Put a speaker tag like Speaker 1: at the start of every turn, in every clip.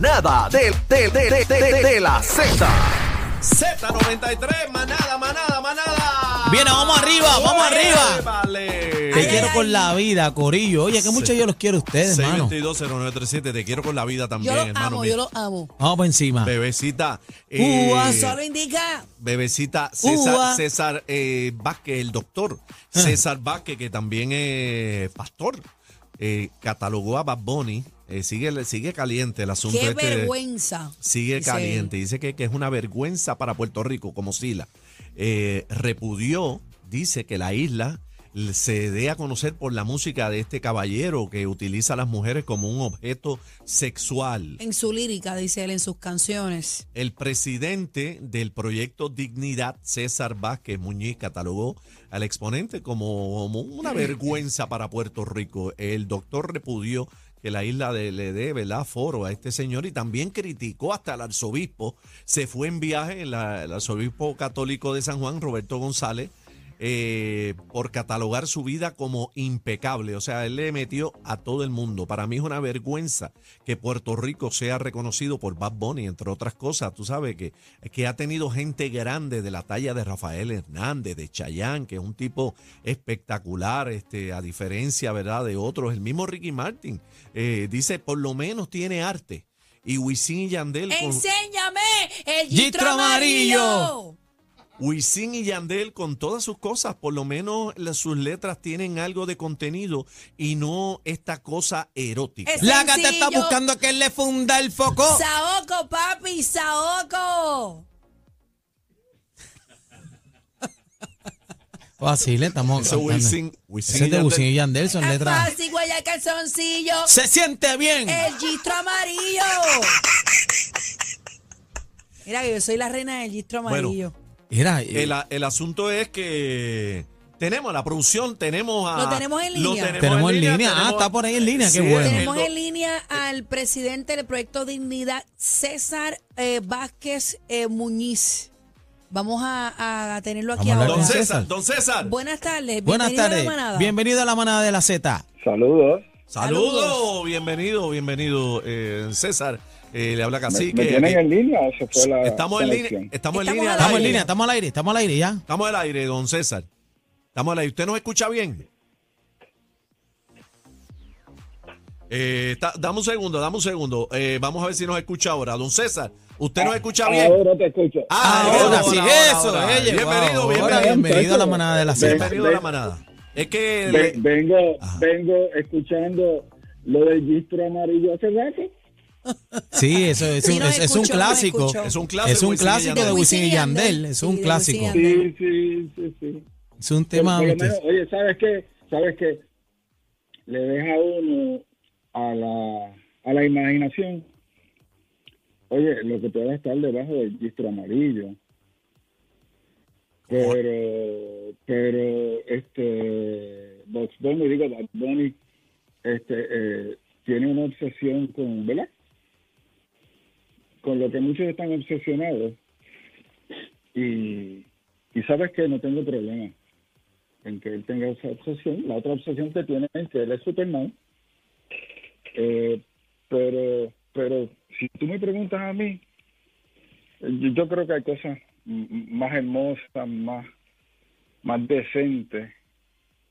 Speaker 1: manada de, de, de, de, de- de la Z.
Speaker 2: Z93, manada, manada, manada.
Speaker 3: Viene, vamos arriba, vamos
Speaker 2: Oye,
Speaker 3: arriba.
Speaker 2: Vale.
Speaker 3: Te quiero con la vida, Corillo. Oye, que mucho yo los quiero a ustedes, hermano.
Speaker 2: 6220937, te quiero con la vida también,
Speaker 4: Yo
Speaker 2: hermano.
Speaker 4: amo,
Speaker 2: mío.
Speaker 4: yo lo amo.
Speaker 3: Vamos por encima.
Speaker 2: Bebecita. eh,
Speaker 4: solo indica.
Speaker 2: Bebecita César. César eh, Vázquez, el doctor
Speaker 3: Ah.
Speaker 2: César Vázquez, que también es pastor, eh, catalogó a Bad Bunny. Eh, sigue, sigue caliente el asunto.
Speaker 4: Qué
Speaker 2: este
Speaker 4: vergüenza.
Speaker 2: Sigue
Speaker 4: dice
Speaker 2: caliente. Dice que, que es una vergüenza para Puerto Rico, como Sila. Eh, repudió, dice que la isla se dé a conocer por la música de este caballero que utiliza a las mujeres como un objeto sexual.
Speaker 4: En su lírica, dice él, en sus canciones.
Speaker 2: El presidente del proyecto Dignidad, César Vázquez Muñiz, catalogó al exponente como, como una vergüenza para Puerto Rico. El doctor repudió que la isla de- le dé ¿verdad? foro a este señor y también criticó hasta al arzobispo. Se fue en viaje el, el arzobispo católico de San Juan, Roberto González, eh, por catalogar su vida como impecable. O sea, él le metió a todo el mundo. Para mí es una vergüenza que Puerto Rico sea reconocido por Bad Bunny, entre otras cosas. Tú sabes que, que ha tenido gente grande de la talla de Rafael Hernández, de Chayán, que es un tipo espectacular, este, a diferencia, ¿verdad?, de otros. El mismo Ricky Martin eh, dice, por lo menos tiene arte. Y Wisin y Yandel con-
Speaker 4: ¡Enséñame el
Speaker 3: Gistro
Speaker 4: gistro
Speaker 3: amarillo.
Speaker 4: Amarillo!
Speaker 2: Wisin y Yandel con todas sus cosas, por lo menos las- sus letras tienen algo de contenido y no esta cosa erótica.
Speaker 4: Es-
Speaker 3: La gata está buscando que él le funda el foco.
Speaker 4: ¡Saoco, papi! ¡Saoco!
Speaker 3: Así le estamos
Speaker 2: Eso. Wisin, Wisin
Speaker 3: Ese
Speaker 2: y
Speaker 3: es de
Speaker 2: Yandel.
Speaker 3: Wisin y Yandel, son
Speaker 4: Es
Speaker 3: letras.
Speaker 4: fácil, guaya calzoncillo.
Speaker 3: Se siente bien.
Speaker 4: El gistro amarillo. Mira que yo soy la reina del gistro
Speaker 2: Bueno,
Speaker 4: amarillo.
Speaker 3: Mira, eh,
Speaker 2: El, el asunto es que tenemos la producción, tenemos a...
Speaker 4: Lo tenemos en línea.
Speaker 3: tenemos en línea. Ah,
Speaker 2: tenemos-
Speaker 3: está por ahí en línea, qué
Speaker 2: Sí,
Speaker 3: bueno.
Speaker 4: Tenemos
Speaker 2: el
Speaker 4: en línea al presidente del proyecto Dignidad, César eh, Vázquez eh, Muñiz. Vamos a, a tenerlo aquí
Speaker 3: Vamos
Speaker 4: ahora.
Speaker 2: Don César, don César.
Speaker 4: Buenas tardes.
Speaker 3: buenas
Speaker 4: bienvenido a la
Speaker 3: tardes.
Speaker 4: manada.
Speaker 3: Bienvenido a la manada de la Z.
Speaker 5: Saludos.
Speaker 2: Saludos,
Speaker 4: Saludos.
Speaker 2: bienvenido, bienvenido, eh, César. Eh, le habla
Speaker 5: ¿Me,
Speaker 2: Cacique.
Speaker 5: me tienen
Speaker 2: Eh,
Speaker 5: en línea fue la
Speaker 2: estamos en línea, estamos en línea.
Speaker 3: Estamos en línea, estamos al aire, estamos al aire ya.
Speaker 2: Estamos al aire, don César. Estamos al aire. ¿Usted nos escucha bien? Eh, está- dame un segundo, dame un segundo. Eh, vamos a ver si nos escucha ahora. Don César, ¿usted nos escucha bien?
Speaker 5: Ahora te escucho.
Speaker 2: Ah,
Speaker 3: Ahora sí,
Speaker 2: ahora,
Speaker 3: eso, eh,
Speaker 2: Bienvenido, bienvenido.
Speaker 3: bienvenido a la manada de la Z.
Speaker 2: Bienvenido a la manada. Es que le-
Speaker 5: vengo,
Speaker 2: Ajá.
Speaker 5: vengo escuchando lo del gistro amarillo hace rato.
Speaker 3: Sí, eso es,
Speaker 4: Sí,
Speaker 3: un, es, es un clásico.
Speaker 2: Es un clásico,
Speaker 3: Es un clásico de Wisin y Yandel. Es
Speaker 4: Sí,
Speaker 3: un clásico.
Speaker 5: Sí, sí, sí, sí.
Speaker 3: Es un tema.
Speaker 5: oye, ¿sabes qué? ¿Sabes qué? Le deja uno a la, a la imaginación. Oye, lo que pueda estar debajo del gistro amarillo. Pero, pero, este, Box Bunny, digo, Bad Bunny, este, eh, tiene una obsesión con, ¿verdad? Con lo que muchos están obsesionados. Y, y sabes que no tengo problema en que él tenga esa obsesión. La otra obsesión que tiene es que él es Superman. Eh, pero, pero si tú me preguntas a mí, yo, creo que hay cosas más hermosas, más, más decentes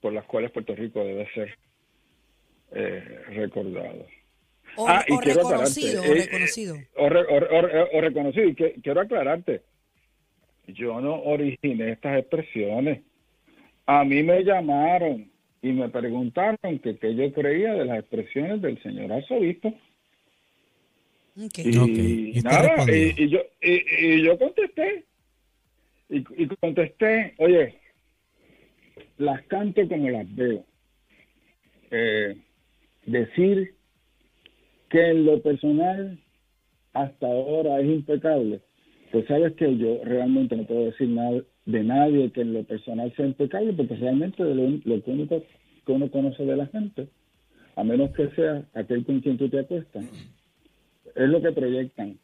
Speaker 5: por las cuales Puerto Rico debe ser eh, recordado.
Speaker 4: O,
Speaker 5: Ah, y
Speaker 4: o
Speaker 5: quiero
Speaker 4: reconocido,
Speaker 5: aclararte,
Speaker 4: o
Speaker 5: eh,
Speaker 4: reconocido.
Speaker 5: O, re- o re- o- o reconocido. Y que- quiero aclararte, yo no originé estas expresiones. A mí me llamaron y me preguntaron que qué yo creía de las expresiones del señor arzobispo.
Speaker 4: Ok.
Speaker 5: Y,
Speaker 3: Ok, y
Speaker 5: nada, y, y yo, y, y yo contesté. Y, y contesté, oye, las canto como las veo. Eh, decir que en lo personal hasta ahora es impecable, pues sabes que yo realmente no puedo decir nada de nadie que en lo personal sea impecable, porque realmente lo, único que uno conoce de la gente, a menos que sea aquel con quien tú te acuestas, es lo que proyectan.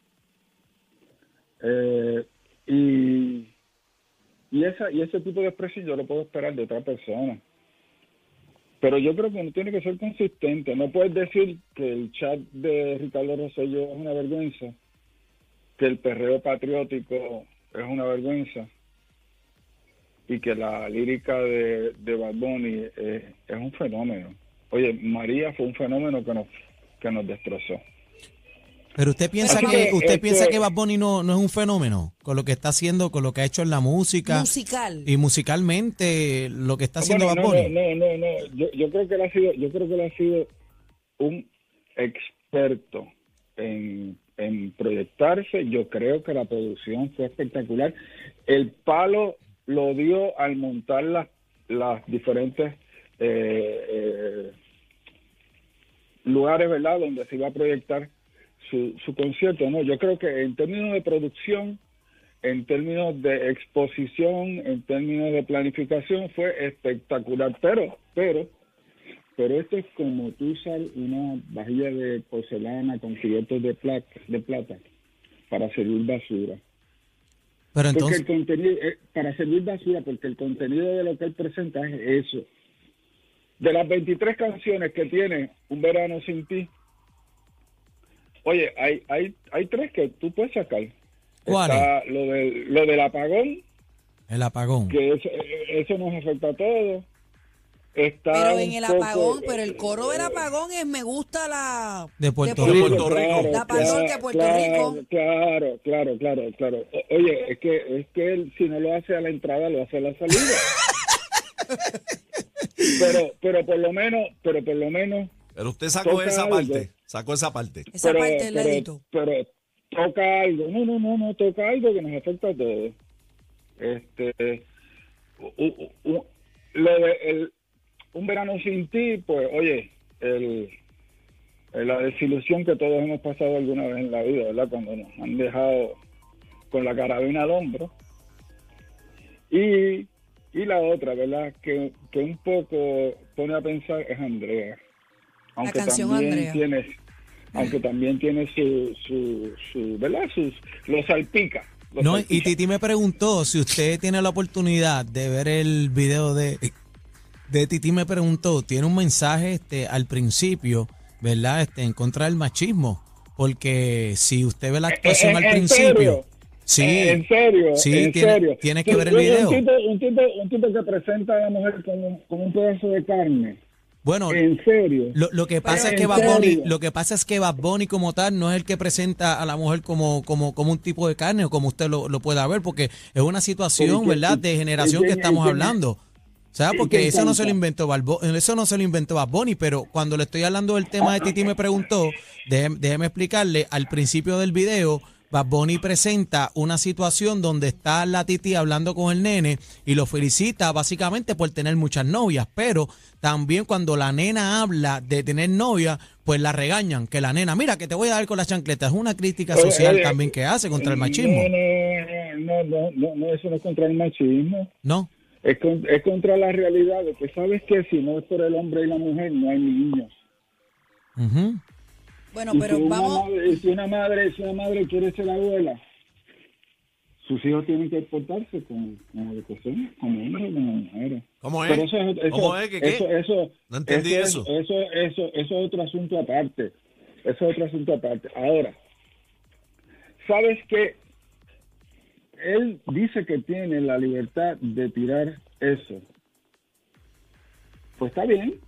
Speaker 5: Eh, y, y, esa, y ese tipo de expresión yo lo puedo esperar de otra persona. Pero yo creo que uno tiene que ser consistente. No puedes decir que el chat de Ricardo Rosselló es una vergüenza, que el perreo patriótico es una vergüenza y que la lírica de, de Bad es, es un fenómeno. Oye, María fue un fenómeno que nos, que nos destrozó.
Speaker 3: Pero usted piensa que
Speaker 5: que,
Speaker 3: usted piensa que Bad Bunny no, no es un fenómeno con lo que está haciendo, con lo que ha hecho en la música
Speaker 4: Musical.
Speaker 3: y musicalmente lo que está haciendo
Speaker 5: Bueno,
Speaker 3: Bad
Speaker 5: no,
Speaker 3: Bunny.
Speaker 5: no, no, no, no. Yo, yo creo que él ha sido, yo creo que él ha sido un experto en, en proyectarse. Yo creo que la producción fue espectacular. El palo lo dio al montar las, las diferentes eh, eh, lugares, ¿verdad?, donde se iba a proyectar su, su concierto. No, yo creo que en términos de producción, en términos de exposición, en términos de planificación, fue espectacular. Pero, pero, pero esto es como tú usar una vajilla de porcelana con cubiertos de plata, de plata para servir basura.
Speaker 3: Pero
Speaker 5: Porque
Speaker 3: entonces,
Speaker 5: el contenido, eh, para servir basura, porque el contenido de lo que él presenta es eso. De las 23 canciones que tiene Un Verano Sin Ti, oye, hay, hay, hay tres que tú puedes sacar.
Speaker 3: ¿Cuáles?
Speaker 5: Está lo, del lo del apagón,
Speaker 3: el apagón.
Speaker 5: que eso, eh, eso nos afecta a todos. Está
Speaker 4: Pero en el
Speaker 5: poco,
Speaker 4: apagón,
Speaker 5: eh,
Speaker 4: pero el coro del apagón es me gusta la
Speaker 3: De Puerto
Speaker 2: De
Speaker 3: Rico.
Speaker 2: Puerto Rico.
Speaker 4: La parroquia de Puerto
Speaker 5: claro,
Speaker 4: Rico.
Speaker 5: Claro, claro, claro, claro. Oye, es que es que él si no lo hace a la entrada, lo hace a la salida. pero pero por lo menos, pero por lo menos
Speaker 2: Pero usted sacó esa
Speaker 5: algo.
Speaker 2: parte. Sacó esa parte.
Speaker 4: Esa
Speaker 5: pero,
Speaker 4: parte del
Speaker 5: pero,
Speaker 4: ladito.
Speaker 5: pero toca algo. No, no, no, no, toca algo que nos afecta a todos. Este, u- u- u- lo de el, un verano sin ti, pues, oye, el, el- la desilusión que todos hemos pasado alguna vez en la vida, ¿verdad? Cuando nos han dejado con la carabina al hombro. Y, y la otra, ¿verdad? Que, que un poco pone a pensar es Andrea. Aunque
Speaker 4: canción
Speaker 5: también
Speaker 4: Andrea.
Speaker 5: tiene, aunque también tiene su, su, su ¿verdad? Sus, lo salpica. lo
Speaker 3: No, y. Titi me preguntó si usted tiene la oportunidad de ver el video de, de Titi me preguntó, tiene un mensaje este al principio, ¿verdad? Este en contra del machismo, porque si usted ve la actuación
Speaker 5: Eh,
Speaker 3: al
Speaker 5: ¿en
Speaker 3: principio,
Speaker 5: serio?
Speaker 3: sí,
Speaker 5: Eh, en serio,
Speaker 3: sí,
Speaker 5: en
Speaker 3: tiene-
Speaker 5: serio.
Speaker 3: tiene que ver el video.
Speaker 5: Un tipo, un, tipo, un tipo que presenta a la mujer como, como un pedazo de carne.
Speaker 3: Bueno,
Speaker 5: En serio.
Speaker 3: Lo, lo que pasa
Speaker 5: Pero
Speaker 3: es que Bad Bunny,
Speaker 5: serio.
Speaker 3: lo que pasa es que Bad Bunny como tal no es el que presenta a la mujer como, como, como un tipo de carne o como usted lo, lo pueda ver, porque es una situación, ¿verdad?, de generación que estamos hablando. O sea, porque
Speaker 5: que
Speaker 3: eso no se lo inventó Bad Bu- eso no se lo inventó Bad Bunny, pero cuando le estoy hablando del tema de Titi me preguntó, déjeme, déjeme explicarle, al principio del video, Bad Bunny presenta una situación donde está la Titi hablando con el nene y lo felicita básicamente por tener muchas novias, pero también cuando la nena habla de tener novia, pues la regañan, que la nena, mira que te voy a dar con la chancleta, es una crítica social
Speaker 5: oye,
Speaker 3: también que hace contra el machismo,
Speaker 5: No, no, no, no, no, eso no es contra el machismo.
Speaker 3: ¿no?
Speaker 5: Es, con- es contra la realidad de que sabes que si no es por el hombre y la mujer no hay niños.
Speaker 3: Ujú.
Speaker 4: Bueno,
Speaker 5: Y
Speaker 4: pero
Speaker 5: si una
Speaker 4: vamos,
Speaker 5: madre- si una madre, si una madre quiere ser abuela, sus hijos tienen que portarse lo que son, como hombres y como mujeres.
Speaker 2: ¿Cómo
Speaker 5: Pero
Speaker 2: es?
Speaker 5: eso, eso,
Speaker 2: ¿Cómo es? ¿Qué, qué?
Speaker 5: Eso, eso,
Speaker 2: No entendí
Speaker 5: eso.
Speaker 2: eso.
Speaker 5: es- Eso, eso, eso es otro asunto aparte. Eso es otro asunto aparte. Ahora, ¿sabes que Él dice que tiene la libertad de tirar eso. Pues está bien.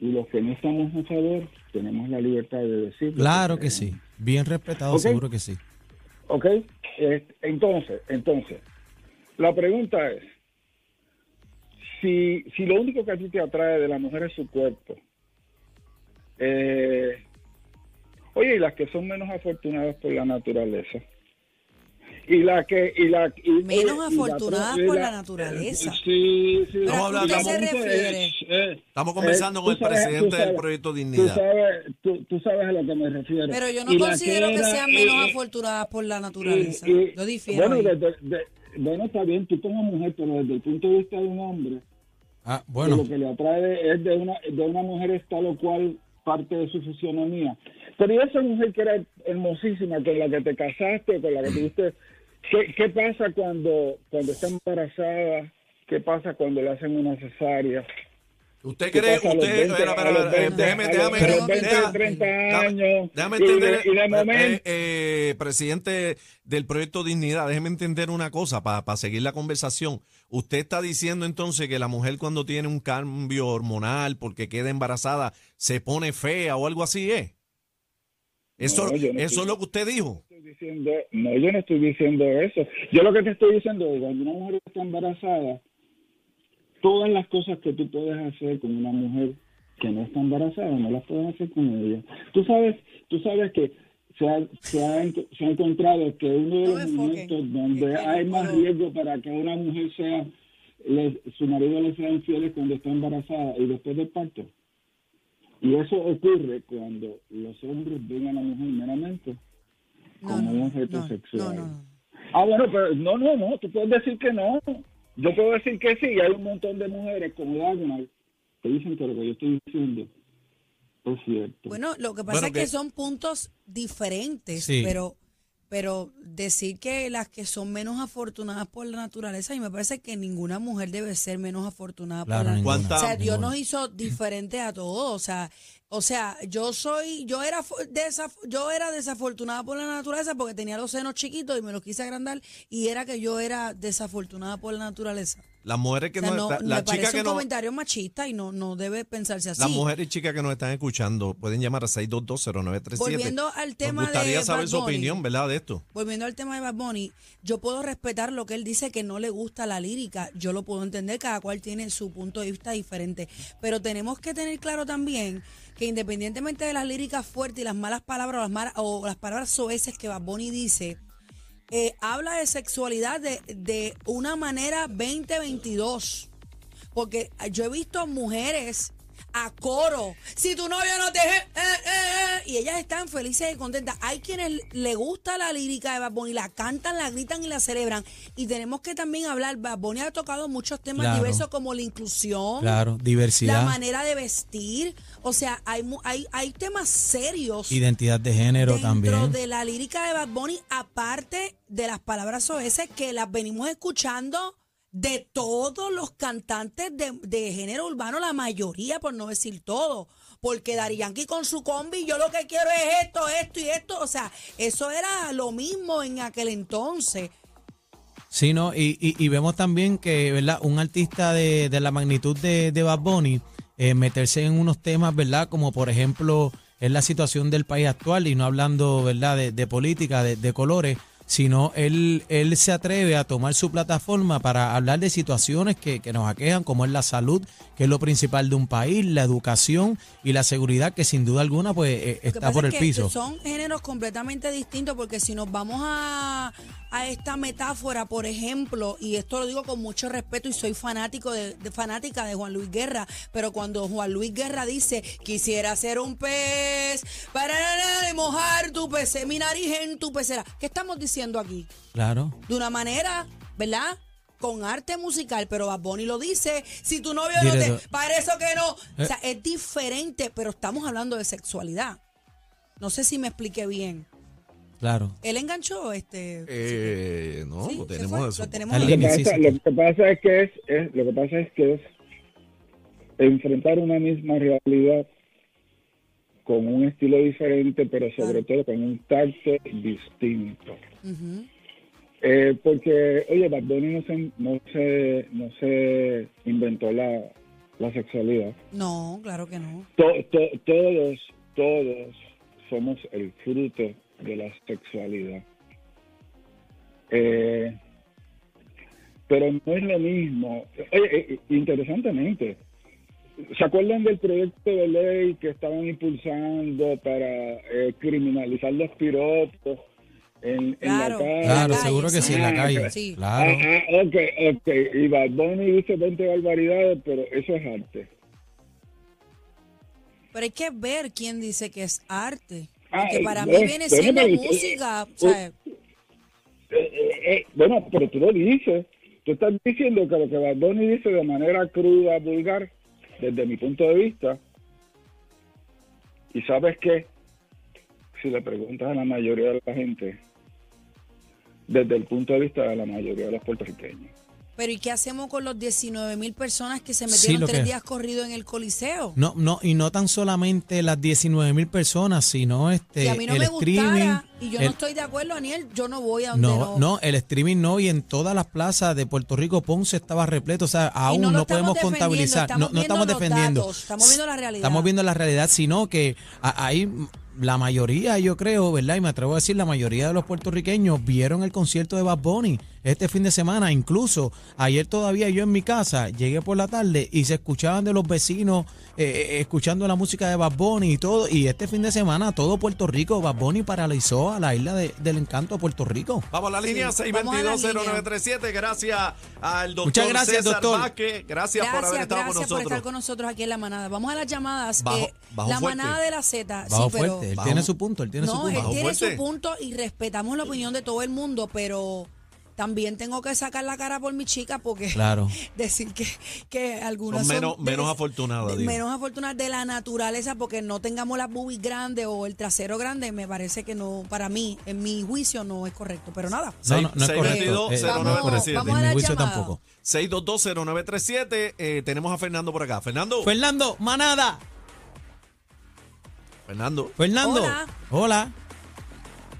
Speaker 5: Y los que no estamos a favor, tenemos la libertad de decirlo.
Speaker 3: Claro que sí, bien respetado, seguro que sí.
Speaker 5: ¿Ok? Entonces, entonces, la pregunta es, si, si lo único que a ti te atrae de la mujer es su cuerpo, eh, oye, y las que son menos afortunadas por la naturaleza, y la que y la y-
Speaker 4: Menos
Speaker 5: y la-
Speaker 4: afortunadas
Speaker 5: y
Speaker 4: por la naturaleza.
Speaker 5: sí sí
Speaker 2: Estamos
Speaker 4: ¿a qué se refiere?
Speaker 2: Estamos conversando
Speaker 5: eh,
Speaker 2: con el
Speaker 5: sabes-
Speaker 2: presidente del proyecto
Speaker 5: Tú
Speaker 2: Dignidad.
Speaker 5: sabes, tú, tú sabes a lo que me refiero.
Speaker 4: Pero yo no
Speaker 5: Y la
Speaker 4: considero que,
Speaker 5: era-
Speaker 4: sean
Speaker 5: y-
Speaker 4: menos
Speaker 5: y-
Speaker 4: afortunadas por la naturaleza.
Speaker 5: y- y-
Speaker 4: Yo difiero.
Speaker 5: Bueno, de- bueno, está bien, tú como mujer, pero desde el punto de vista de un hombre,
Speaker 3: Ah, bueno,
Speaker 5: lo que le atrae es de una, de una mujer es tal o cual parte de su fisionomía. Pero y esa mujer que era hermosísima, con la que te casaste, con la que tuviste, ¿qué, qué pasa cuando, cuando está embarazada? ¿Qué pasa cuando le hacen una cesárea?
Speaker 2: ¿Usted
Speaker 5: ¿Qué
Speaker 2: cree? Usted,
Speaker 5: 20,
Speaker 2: espera, espera,
Speaker 5: a los
Speaker 2: eh,
Speaker 5: 20,
Speaker 2: déjeme, déjame,
Speaker 5: 20,
Speaker 2: déjame-
Speaker 5: 30
Speaker 2: déjame-
Speaker 5: años,
Speaker 2: déjame
Speaker 5: y de-
Speaker 2: entender,
Speaker 5: y de
Speaker 2: eh,
Speaker 5: momento-
Speaker 2: eh, eh, presidente del proyecto Dignidad, déjeme entender una cosa para seguir la conversación. Usted está diciendo entonces que la mujer cuando tiene un cambio hormonal porque queda embarazada se pone fea o algo así es. Eso,
Speaker 5: No, yo no
Speaker 2: eso es lo que usted dijo.
Speaker 5: Diciendo, no, yo no estoy diciendo eso. Yo lo que te estoy diciendo es cuando una mujer está embarazada, todas las cosas que tú puedes hacer con una mujer que no está embarazada, no las puedes hacer con ella. Tú sabes, tú sabes que se ha, se ha, se ha encontrado que uno de los momentos donde hay más riesgo para que una mujer sea, le- su marido le sea infiel es cuando está embarazada y después del parto. Y eso ocurre cuando los hombres ven a la mujer meramente
Speaker 4: No,
Speaker 5: como un
Speaker 4: no,
Speaker 5: objeto
Speaker 4: no,
Speaker 5: sexual.
Speaker 4: no, no, no.
Speaker 5: Ah, bueno, pero no, no, no, tú puedes decir que no. Yo puedo decir que sí, y hay un montón de mujeres como Diagonal que dicen que lo que yo estoy diciendo es cierto.
Speaker 4: Bueno, lo que pasa
Speaker 2: Bueno,
Speaker 4: es que
Speaker 2: que-
Speaker 4: son puntos diferentes,
Speaker 3: Sí.
Speaker 4: pero pero decir que las que son menos afortunadas por la naturaleza, y me parece que ninguna mujer debe ser menos afortunada
Speaker 3: Claro,
Speaker 4: por la.
Speaker 2: ¿Cuánta-
Speaker 4: O sea, Dios
Speaker 3: ninguna.
Speaker 4: nos hizo diferentes a todos, o sea, o sea, yo soy, yo era desaf- yo era desafortunada por la naturaleza porque tenía los senos chiquitos y me los quise agrandar y era que yo era desafortunada por la naturaleza.
Speaker 2: Las mujeres que
Speaker 4: O sea,
Speaker 2: no,
Speaker 4: no,
Speaker 2: la,
Speaker 4: me
Speaker 2: la
Speaker 4: parece
Speaker 2: chica que
Speaker 4: un
Speaker 2: no,
Speaker 4: comentario machista y no, no debe pensarse así.
Speaker 2: las mujeres y chicas que nos están escuchando pueden llamar a 6220937.
Speaker 4: Volviendo al tema
Speaker 2: Nos gustaría
Speaker 4: de
Speaker 2: saber
Speaker 4: Bad
Speaker 2: su
Speaker 4: Bunny.
Speaker 2: opinión, ¿verdad? De esto.
Speaker 4: Volviendo al tema de Bad Bunny, yo puedo respetar lo que él dice que no le gusta la lírica. Yo lo puedo entender, cada cual tiene su punto de vista diferente. Pero tenemos que tener claro también que independientemente de las líricas fuertes y las malas palabras o las, malas, o las palabras soeces que Bad Bunny dice, eh, habla de sexualidad de, de una manera 2022. Porque yo he visto mujeres a coro. Si tu novio no te... y ellas están felices y contentas. Hay quienes le gusta la lírica de Bad Bunny, la cantan, la gritan y la celebran. Y tenemos que también hablar, Bad Bunny ha tocado muchos temas
Speaker 3: Claro.
Speaker 4: diversos como la inclusión,
Speaker 3: Claro, diversidad,
Speaker 4: la manera de vestir. O sea, hay, hay, hay temas serios
Speaker 3: identidad de género
Speaker 4: dentro
Speaker 3: también.
Speaker 4: de la lírica de Bad Bunny, aparte de las palabras soeces que las venimos escuchando de todos los cantantes de, de género urbano, la mayoría, por no decir todo. Porque Dari Yankee con su combi, yo lo que quiero es esto, esto y esto. O sea, eso era lo mismo en aquel entonces.
Speaker 3: Sí, ¿no? Y, y- y vemos también que, ¿verdad? Un artista de, de la magnitud de, de Bad Bunny, eh, meterse en unos temas, ¿verdad? Como por ejemplo, es la situación del país actual, y no hablando, ¿verdad? De, de política, de, de colores, sino él, él se atreve a tomar su plataforma para hablar de situaciones que, que nos aquejan, como es la salud, que es lo principal de un país, la educación y la seguridad, que sin duda alguna, pues eh, está por
Speaker 4: es
Speaker 3: el
Speaker 4: que
Speaker 3: piso.
Speaker 4: Son géneros completamente distintos porque si nos vamos a, a esta metáfora, por ejemplo, y esto lo digo con mucho respeto y soy fanático de, de- fanática de Juan Luis Guerra, pero cuando Juan Luis Guerra dice quisiera ser un pez para mojar tu pez, mi nariz en tu pecera, ¿qué estamos diciendo aquí?
Speaker 3: Claro.
Speaker 4: De una manera, ¿verdad? Con arte musical, pero Bad Bunny lo dice, si tu novio no te, para eso que no, o
Speaker 3: Eh.
Speaker 4: sea, es diferente, pero estamos hablando de sexualidad. No sé si me expliqué bien.
Speaker 3: Claro.
Speaker 4: Él enganchó este.
Speaker 2: Eh, no,
Speaker 4: Sí,
Speaker 2: lo tenemos eso.
Speaker 4: lo tenemos
Speaker 3: Al
Speaker 5: Lo que, pasa,
Speaker 3: sí.
Speaker 5: lo que pasa es que es, es- lo que pasa es que es enfrentar una misma realidad con un estilo diferente, pero sobre todo con un tacto distinto. Eh, porque, oye, Bad Bunny no se, no se, no se inventó la, la sexualidad.
Speaker 4: No, claro que no.
Speaker 5: To- to- todos, todos somos el fruto de la sexualidad. Eh, pero no es lo mismo. Oye, eh, interesantemente, ¿se acuerdan del proyecto de ley que estaban impulsando para eh, criminalizar los piropos en,
Speaker 4: Claro.
Speaker 5: en la calle?
Speaker 3: Claro, seguro que sí, en la calle.
Speaker 4: sí.
Speaker 3: Claro.
Speaker 5: Ah, ah, ok, ok. Y Bad Bunny dice 20 barbaridades, pero eso es arte.
Speaker 4: Pero hay que ver quién dice que es arte. Porque para mí viene siendo música.
Speaker 5: Eh, eh, eh, bueno, pero tú lo dices. Tú estás diciendo que lo que Bunny dice de manera cruda, vulgar, desde mi punto de vista. Y sabes qué? Si le preguntas a la mayoría de la gente, desde el punto de vista de la mayoría de los puertorriqueños.
Speaker 4: Pero ¿y qué hacemos con los 19 mil personas que se metieron tres
Speaker 3: que-
Speaker 4: días corrido en el Coliseo?
Speaker 3: No, no, y no tan solamente las 19 mil personas, sino este,
Speaker 4: si a mí no
Speaker 3: el
Speaker 4: me
Speaker 3: streaming.
Speaker 4: gustara y yo
Speaker 3: el-
Speaker 4: no estoy de acuerdo, Daniel, yo no voy a donde
Speaker 3: no,
Speaker 4: no.
Speaker 3: no, el streaming no, y en todas las plazas de Puerto Rico, Ponce estaba repleto, o sea, aún
Speaker 4: no
Speaker 3: podemos contabilizar,
Speaker 4: estamos
Speaker 3: no, estamos defendiendo.
Speaker 4: datos, estamos viendo la realidad.
Speaker 3: Estamos viendo la realidad, sino que ahí la mayoría, yo creo, ¿verdad? Y me atrevo a decir, la mayoría de los puertorriqueños vieron el concierto de Bad Bunny este fin de semana. Incluso ayer todavía yo en mi casa llegué por la tarde y se escuchaban de los vecinos eh, eh, escuchando la música de Bad Bunny y todo. Y este fin de semana todo Puerto Rico, Bad Bunny paralizó a la isla de- del encanto de Puerto Rico.
Speaker 2: Vamos a la línea
Speaker 4: Sí, vamos a la
Speaker 2: 6220937. Gracias al doctor
Speaker 3: Muchas gracias,
Speaker 2: César
Speaker 3: doctor.
Speaker 2: Vázquez. Gracias, por haber
Speaker 4: Gracias,
Speaker 2: estado
Speaker 4: gracias
Speaker 2: con
Speaker 4: por estar
Speaker 2: nosotros.
Speaker 4: con nosotros aquí en la manada. Vamos a las llamadas.
Speaker 2: Bajo-
Speaker 4: Eh,
Speaker 2: bajo
Speaker 4: la
Speaker 2: fuerte.
Speaker 4: manada de la Z.
Speaker 3: Bajo
Speaker 4: sí, pero
Speaker 3: fuerte, él
Speaker 2: Bajo-
Speaker 3: tiene su punto, él tiene su
Speaker 4: no,
Speaker 3: punto.
Speaker 4: él tiene
Speaker 2: fuerte.
Speaker 4: su punto y respetamos la opinión de todo el mundo, pero también tengo que sacar la cara por mi chica porque
Speaker 3: Claro.
Speaker 4: decir que, que algunas
Speaker 2: Son
Speaker 4: son
Speaker 2: menos-
Speaker 4: de-
Speaker 2: menos afortunadas,
Speaker 4: de-
Speaker 2: digo.
Speaker 4: menos afortunadas de la naturaleza porque no tengamos las boobies grandes o el trasero grande me parece que no para mí en mi juicio no es correcto pero nada
Speaker 3: No, no, no es
Speaker 2: 622,
Speaker 3: correcto. Eh,
Speaker 2: cero,
Speaker 3: no es
Speaker 2: nueve,
Speaker 3: correcto.
Speaker 4: Vamos
Speaker 3: En mi juicio
Speaker 4: llamada.
Speaker 3: tampoco.
Speaker 2: 6220937. Eh, tenemos a Fernando por acá. Fernando.
Speaker 3: Fernando, manada.
Speaker 2: Fernando.
Speaker 3: Fernando.
Speaker 4: Hola.
Speaker 3: Hola.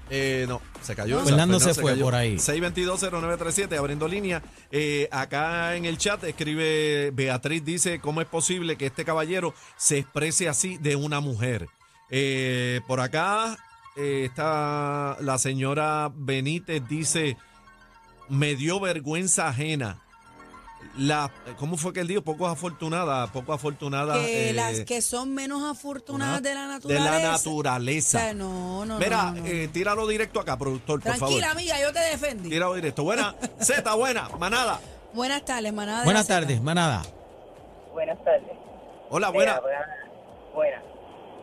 Speaker 2: Eh, no, se cayó.
Speaker 4: No.
Speaker 2: esa.
Speaker 3: Fernando se fue
Speaker 2: cayó.
Speaker 3: por ahí.
Speaker 2: 6220937, abriendo línea. Eh, acá en el chat escribe Beatriz, dice, ¿cómo es posible que este caballero se exprese así de una mujer? Eh, por acá eh, está la señora Benítez, dice, me dio vergüenza ajena. La, ¿Cómo fue que él dijo? Poco afortunada, poco afortunada.
Speaker 4: que
Speaker 2: eh,
Speaker 4: las que son menos afortunadas de la
Speaker 2: de
Speaker 4: naturaleza
Speaker 2: la
Speaker 4: o
Speaker 2: naturaleza.
Speaker 4: sea, no no
Speaker 2: Mira,
Speaker 4: no, no, no.
Speaker 2: eh, tíralo directo acá, productor, por favor.
Speaker 4: tranquila amiga yo te defendí
Speaker 2: Tíralo directo. Buena, Z, buena, manada.
Speaker 4: buenas tardes manada de
Speaker 3: Buenas
Speaker 4: la
Speaker 3: tardes, manada.
Speaker 6: Buenas tardes.
Speaker 2: Hola, buena.
Speaker 6: Mira, buena.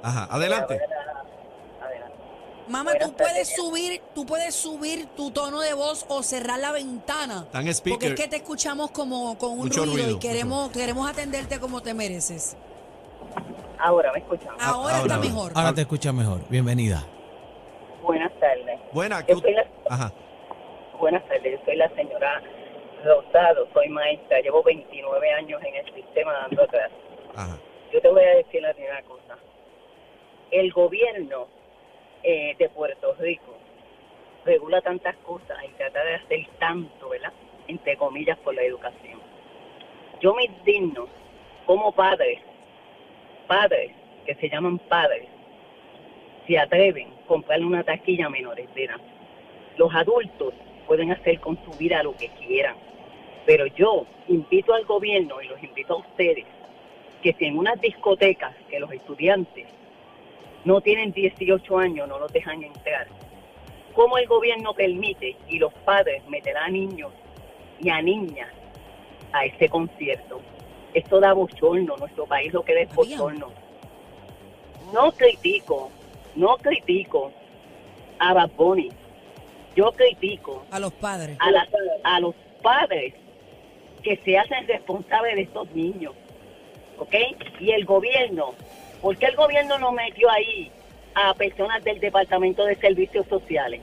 Speaker 2: Ajá, adelante.
Speaker 6: Buena- Adelante.
Speaker 4: Mamá,
Speaker 6: Buenas
Speaker 4: tú puedes subir, tú puedes subir tu tono de voz o cerrar la ventana.
Speaker 2: Están en
Speaker 4: Porque es que te escuchamos como con un
Speaker 2: Mucho
Speaker 4: ruido,
Speaker 2: ruido,
Speaker 4: y queremos, queremos atenderte como te mereces.
Speaker 6: Ahora me escuchan.
Speaker 4: Ahora,
Speaker 2: ahora,
Speaker 4: está mejor.
Speaker 3: Ahora te escucha mejor. Bienvenida.
Speaker 6: Buenas tardes.
Speaker 2: Buena,
Speaker 6: Yo
Speaker 2: ¿qué-
Speaker 6: soy la-
Speaker 2: Ajá.
Speaker 6: Buenas tardes. Yo soy la señora Rosado. Soy maestra. Llevo 29 años en el sistema dando clases.
Speaker 2: Ajá.
Speaker 6: Yo te voy a decir la primera cosa. El gobierno eh, de Puerto Rico regula tantas cosas y trata de hacer tanto, ¿verdad? Entre comillas, por la educación. Yo me indigno como padres, padres que se llaman padres, se atreven a comprarle una taquilla a menores de edad. Los adultos pueden hacer con su vida lo que quieran, pero yo invito al gobierno y los invito a ustedes que si en unas discotecas que los estudiantes no tienen 18 años, no los dejan entrar, ¿cómo el gobierno permite y los padres meterán a niños y a niñas a este concierto? Esto da bochorno, nuestro país lo que es bochorno. No critico, no critico a Bad Bunny. Yo critico
Speaker 4: A los padres.
Speaker 6: a, la- a los padres que se hacen responsables de estos niños, ¿ok? Y el gobierno, ¿por qué el gobierno no metió ahí a personas del Departamento de Servicios Sociales?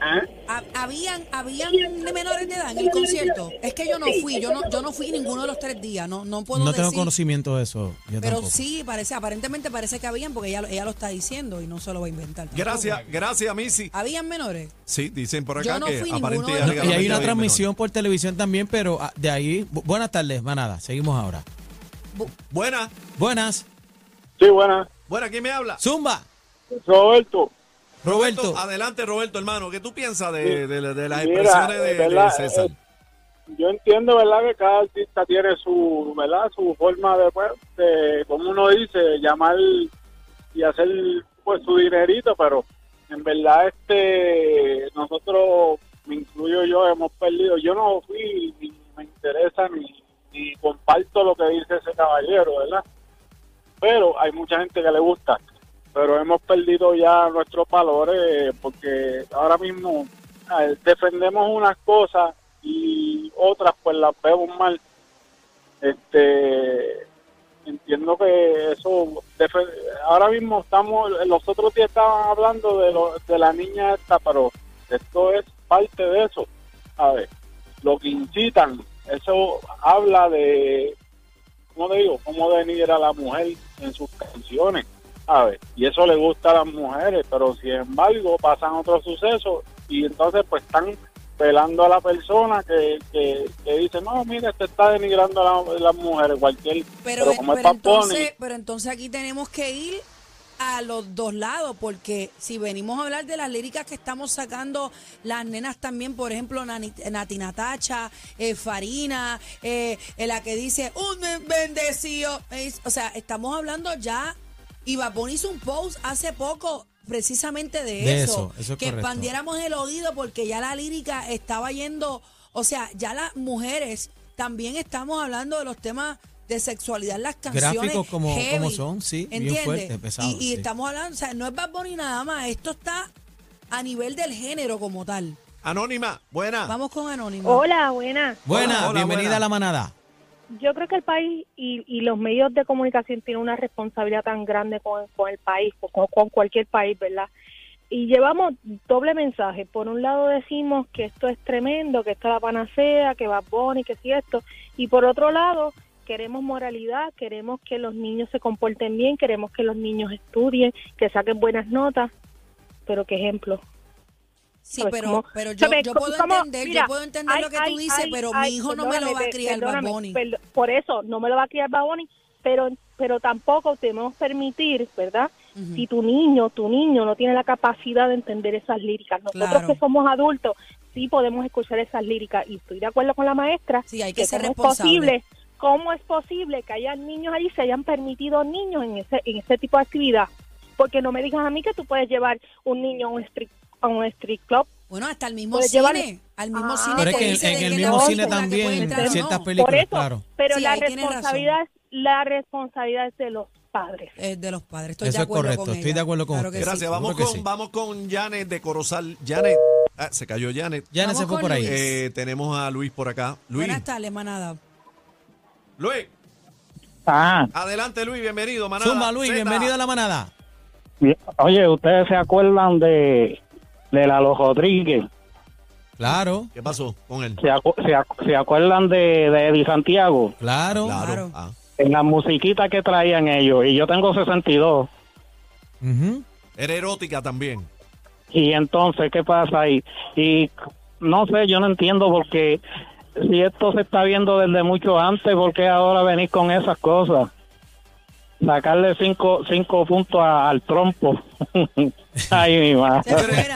Speaker 6: ¿Ah?
Speaker 4: Ha- Habían, habían de menores de edad en el concierto. Es que yo no fui, yo no, yo no fui ninguno de los tres días, no, no puedo
Speaker 3: No tengo
Speaker 4: decir.
Speaker 3: conocimiento de eso. Yo
Speaker 4: Pero
Speaker 3: tampoco.
Speaker 4: sí, parece, aparentemente parece que habían, porque ella, lo- ella lo está diciendo y no se lo va a inventar. tampoco.
Speaker 2: Gracias, gracias, Missy.
Speaker 4: ¿Habían menores?
Speaker 2: Sí, dicen por acá
Speaker 4: Yo no
Speaker 2: que
Speaker 4: fui ninguno de
Speaker 2: y
Speaker 4: los-
Speaker 3: No, y hay una transmisión por televisión también, pero ah, de ahí. bu- Buenas tardes, manada. Seguimos ahora.
Speaker 2: menores. Buena,
Speaker 3: Buenas.
Speaker 5: Sí, buena.
Speaker 2: buena, ¿quién me habla?
Speaker 3: Zumba.
Speaker 5: Roberto,
Speaker 3: Roberto.
Speaker 2: Adelante, Roberto, hermano. ¿Qué tú piensas de, de- de las
Speaker 5: Mira,
Speaker 2: expresiones de, de
Speaker 5: ¿verdad?
Speaker 2: César?
Speaker 5: Eh, yo entiendo, ¿verdad? Que cada artista tiene su, ¿verdad? Su forma de, pues, de, como uno dice, llamar y hacer, pues, su dinerito, pero en verdad, este, nosotros, me incluyo yo, hemos perdido. Yo no fui, ni me interesa, ni, ni comparto lo que dice ese caballero, ¿verdad? Pero hay mucha gente que le gusta. Pero hemos perdido ya nuestros valores porque ahora mismo defendemos unas cosas y otras pues las vemos mal. Este entiendo que eso ahora mismo estamos los otros días estaban hablando de lo, de la niña esta, pero esto es parte de eso. A ver, lo que incitan, eso habla de, ¿cómo te digo? Cómo denigra a la mujer en sus canciones, ¿sabes? Y eso le gusta a las mujeres, pero sin embargo pasan otros sucesos y entonces pues están pelando a la persona que, que, que dice, no, mira, te está denigrando a la- las mujeres, cualquier...
Speaker 4: Pero,
Speaker 5: Pero, como es
Speaker 4: pero entonces, pero entonces aquí tenemos que ir a los dos lados, porque si venimos a hablar de las líricas que estamos sacando, las nenas también, por ejemplo, Nani- Nati Natacha, eh, Farina, eh, la que dice, un ben- bendecido, o sea, estamos hablando ya, y Bad Bunny hizo un post hace poco precisamente de,
Speaker 3: De
Speaker 4: eso,
Speaker 3: eso, eso es
Speaker 4: que
Speaker 3: correcto.
Speaker 4: expandiéramos el oído porque ya la lírica estaba yendo, o sea, ya las mujeres también estamos hablando de los temas de sexualidad en las canciones.
Speaker 3: Gráficos como-
Speaker 4: heavy,
Speaker 3: como son, sí, bien fuerte, pesado,
Speaker 4: Y, y
Speaker 3: sí.
Speaker 4: estamos hablando, o sea, no es Bad Bunny nada más, esto está a nivel del género como tal.
Speaker 2: Anónima, buena.
Speaker 4: Vamos con Anónimo.
Speaker 7: Hola.
Speaker 3: Buena,
Speaker 2: Hola, hola,
Speaker 3: bienvenida
Speaker 2: buena.
Speaker 3: a la manada.
Speaker 7: Yo creo que el país y, y los medios de comunicación tienen una responsabilidad tan grande con, con el país, con, con cualquier país, ¿verdad? Y llevamos doble mensaje. Por un lado decimos que esto es tremendo, que esto es la panacea, que va Bonnie, que si esto. Y por otro lado, queremos moralidad, queremos que los niños se comporten bien, queremos que los niños estudien, que saquen buenas notas. Pero qué ejemplo.
Speaker 4: Sí,
Speaker 7: ¿sabes?
Speaker 4: pero, pero yo, yo puedo entender,
Speaker 7: mira,
Speaker 4: yo puedo entender
Speaker 7: hay-
Speaker 4: lo que tú dices,
Speaker 7: hay-
Speaker 4: pero
Speaker 7: hay-
Speaker 4: mi hijo no me lo va a criar
Speaker 7: perdo- por eso no me lo va a criar Bad Bunny, pero pero tampoco debemos permitir, ¿verdad? Si tu niño, tu niño no tiene la capacidad de entender esas líricas. Nosotros
Speaker 4: Claro.
Speaker 7: que somos adultos sí podemos escuchar esas líricas y estoy de acuerdo con la maestra
Speaker 4: Sí, hay que ser
Speaker 7: es
Speaker 4: responsable.
Speaker 7: posible, cómo es posible que haya niños allí se hayan permitido niños en ese en ese tipo de actividad. Porque no me digas a mí que tú puedes llevar un niño a un street, a un street club
Speaker 4: Bueno, hasta el mismo cine,
Speaker 7: llevarle-
Speaker 4: al mismo
Speaker 7: Ah.
Speaker 4: cine
Speaker 3: Pero es que en, el mismo
Speaker 4: la
Speaker 3: cine también,
Speaker 4: entrar
Speaker 3: ciertas
Speaker 4: no.
Speaker 3: películas,
Speaker 7: Por eso,
Speaker 3: claro.
Speaker 7: pero
Speaker 4: Sí,
Speaker 7: la
Speaker 4: razón.
Speaker 7: responsabilidad es la responsabilidad es de los padres.
Speaker 4: Eh, de los padres. Estoy
Speaker 3: Eso
Speaker 4: de
Speaker 3: es
Speaker 4: acuerdo
Speaker 3: correcto,
Speaker 4: con
Speaker 3: estoy
Speaker 4: ella.
Speaker 3: de acuerdo con
Speaker 4: Claro
Speaker 3: usted.
Speaker 2: Gracias.
Speaker 4: sí.
Speaker 2: Vamos con,
Speaker 3: sí.
Speaker 2: vamos con Janet de Corozal. Janet, ah, se cayó Janet.
Speaker 4: Vamos
Speaker 3: se fue por ahí.
Speaker 2: Eh, tenemos a Luis por acá. Luis,
Speaker 4: Buenas tardes, manada.
Speaker 2: Luis,
Speaker 8: Ah,
Speaker 2: adelante Luis, bienvenido, manada.
Speaker 3: Zumba Luis,
Speaker 2: Zeta.
Speaker 3: bienvenido a la manada.
Speaker 8: oye, ¿ustedes se acuerdan de, de Lalo Rodríguez?
Speaker 3: Claro,
Speaker 2: ¿Qué pasó con él?
Speaker 8: ¿Se, acu- se, acu- se acuerdan de, de Eddie Santiago?
Speaker 3: claro.
Speaker 2: Claro. Ah.
Speaker 8: En la musiquita que traían ellos. Y yo tengo 62.
Speaker 3: Ujú.
Speaker 2: Era erótica también.
Speaker 8: Y entonces, ¿qué pasa ahí? Y no sé, yo no entiendo por qué, si esto se está viendo desde mucho antes, ¿por qué ahora venís con esas cosas? Sacarle cinco, cinco puntos a- al trompo. Ay, mi madre.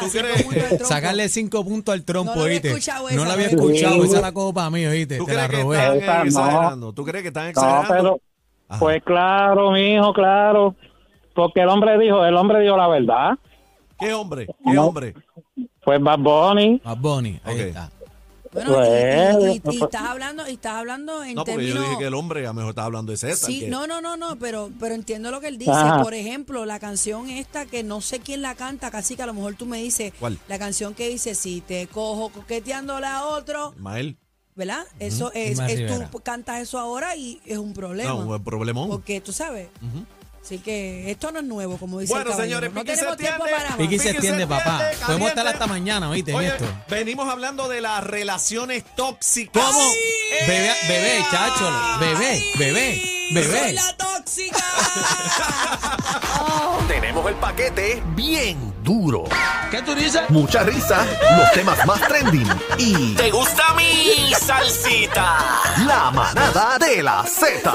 Speaker 2: tú crees?
Speaker 4: tronco.
Speaker 3: Sacarle cinco puntos al trompo,
Speaker 4: No lo había
Speaker 3: ¿oíste?
Speaker 4: escuchado
Speaker 3: No la había escuchado,
Speaker 8: Sí.
Speaker 3: esa la copa para mí, ¿oíste?
Speaker 2: ¿Tú
Speaker 3: Te la
Speaker 2: crees que
Speaker 3: robé.
Speaker 2: están
Speaker 8: no.
Speaker 2: exagerando? ¿Tú crees que están
Speaker 8: No,
Speaker 2: exagerando?
Speaker 8: pero,
Speaker 2: Ajá.
Speaker 8: pues claro, mi hijo, claro. Porque el hombre dijo, el hombre dijo la verdad.
Speaker 2: ¿Qué hombre? ¿Qué
Speaker 8: No.
Speaker 2: hombre?
Speaker 8: Pues Bad Bunny.
Speaker 3: Bad Bunny, ahí
Speaker 2: Ok.
Speaker 3: está.
Speaker 4: Bueno, y-
Speaker 8: Pues,
Speaker 4: y, y- y estás hablando, y estás hablando en
Speaker 2: No, porque
Speaker 4: términos.
Speaker 2: yo dije que el hombre a lo mejor estaba hablando de César.
Speaker 4: Sí,
Speaker 2: que-
Speaker 4: no, no, no, no, pero, pero entiendo lo que él dice.
Speaker 8: Ajá.
Speaker 4: Por ejemplo, la canción esta que no sé quién la canta, casi que a lo mejor tú me dices.
Speaker 2: ¿Cuál?
Speaker 4: La canción que dice, si te cojo coqueteándole a otro,
Speaker 2: Ismael.
Speaker 4: ¿verdad? Eso es, es- tú cantas eso ahora y es un problema.
Speaker 2: No, un problemón.
Speaker 4: porque tú sabes.
Speaker 2: Ujú.
Speaker 4: Así que esto no es nuevo, como dice
Speaker 2: Bueno,
Speaker 4: el
Speaker 2: señores,
Speaker 4: no
Speaker 2: Piqui se
Speaker 4: tenemos tiempo
Speaker 2: entiende.
Speaker 4: para más.
Speaker 3: Piqui se
Speaker 2: Piqui se
Speaker 3: extiende, papá.
Speaker 2: entiende,
Speaker 3: Podemos estar
Speaker 2: caliente.
Speaker 3: hasta mañana, en esto.
Speaker 2: venimos hablando de las relaciones tóxicas.
Speaker 3: ¿Cómo? Bebé, bebé, chacho, bebé, bebé,
Speaker 4: ¡Soy
Speaker 3: bebé.
Speaker 4: la tóxica!
Speaker 1: Tenemos el paquete bien duro.
Speaker 3: ¿Qué tú dices?
Speaker 1: Mucha risa, los temas más trending y
Speaker 9: ¿Te gusta mi salsita?
Speaker 1: la manada de la Z.